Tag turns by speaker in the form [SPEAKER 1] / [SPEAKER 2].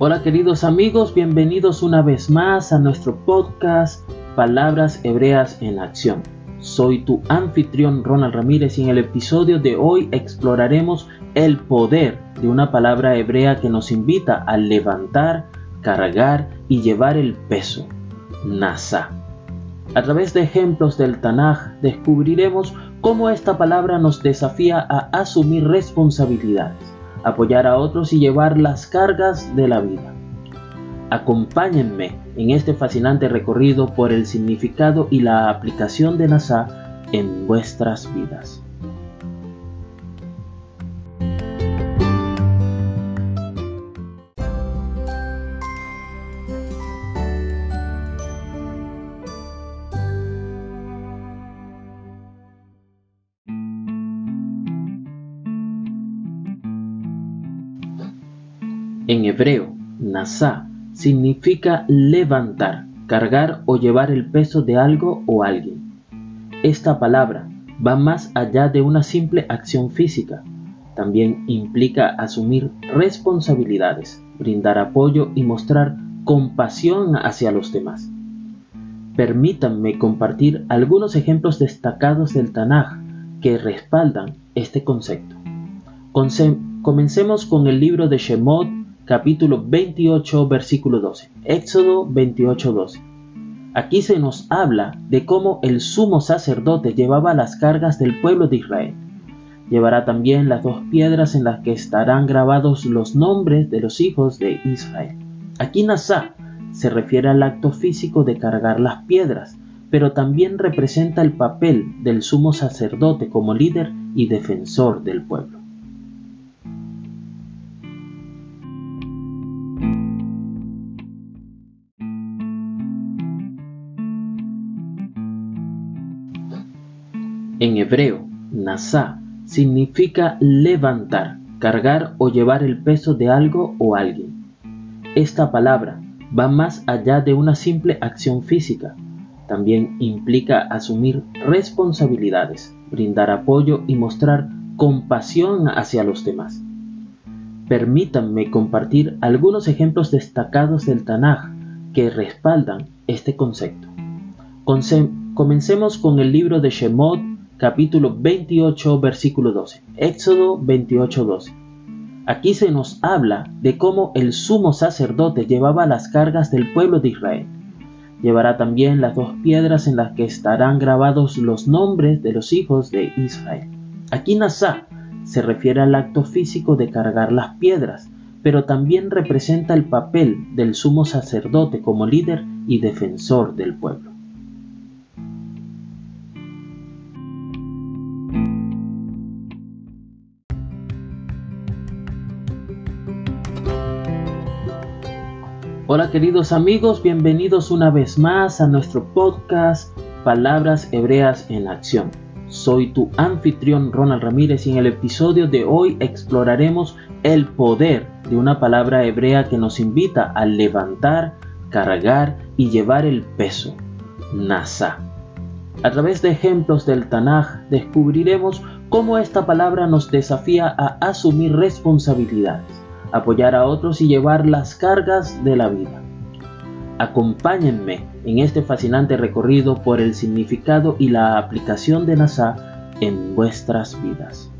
[SPEAKER 1] Hola queridos amigos, bienvenidos una vez más a nuestro podcast Palabras Hebreas en Acción. Soy tu anfitrión Ronald Ramírez y en el episodio de hoy exploraremos el poder de una palabra hebrea que nos invita a levantar, cargar y llevar el peso, Nasa. A través de ejemplos del Tanaj descubriremos cómo esta palabra nos desafía a asumir responsabilidades apoyar a otros y llevar las cargas de la vida. Acompáñenme en este fascinante recorrido por el significado y la aplicación de NASA en vuestras vidas. En hebreo, Nasa significa levantar, cargar o llevar el peso de algo o alguien. Esta palabra va más allá de una simple acción física. También implica asumir responsabilidades, brindar apoyo y mostrar compasión hacia los demás. Permítanme compartir algunos ejemplos destacados del Tanaj que respaldan este concepto. Comencemos con el libro de Shemot capítulo 28, versículo 12. Éxodo 28, 12. Aquí se nos habla de cómo el sumo sacerdote llevaba las cargas del pueblo de Israel. Llevará también las dos piedras en las que estarán grabados los nombres de los hijos de Israel. Aquí Nasá se refiere al acto físico de cargar las piedras, pero también representa el papel del sumo sacerdote como líder y defensor del pueblo. En hebreo, Nasa significa levantar, cargar o llevar el peso de algo o alguien. Esta palabra va más allá de una simple acción física. También implica asumir responsabilidades, brindar apoyo y mostrar compasión hacia los demás. Permítanme compartir algunos ejemplos destacados del Tanaj que respaldan este concepto. Comencemos con el libro de Shemot capítulo 28, versículo 12. Éxodo 28, 12. Aquí se nos habla de cómo el sumo sacerdote llevaba las cargas del pueblo de Israel. Llevará también las dos piedras en las que estarán grabados los nombres de los hijos de Israel. Aquí Nasá se refiere al acto físico de cargar las piedras, pero también representa el papel del sumo sacerdote como líder y defensor del pueblo. Hola queridos amigos, bienvenidos una vez más a nuestro podcast Palabras Hebreas en Acción. Soy tu anfitrión Ronald Ramírez y en el episodio de hoy exploraremos el poder de una palabra hebrea que nos invita a levantar, cargar y llevar el peso, Nasa. A través de ejemplos del Tanaj descubriremos cómo esta palabra nos desafía a asumir responsabilidades apoyar a otros y llevar las cargas de la vida. Acompáñenme en este fascinante recorrido por el significado y la aplicación de NASA en vuestras vidas.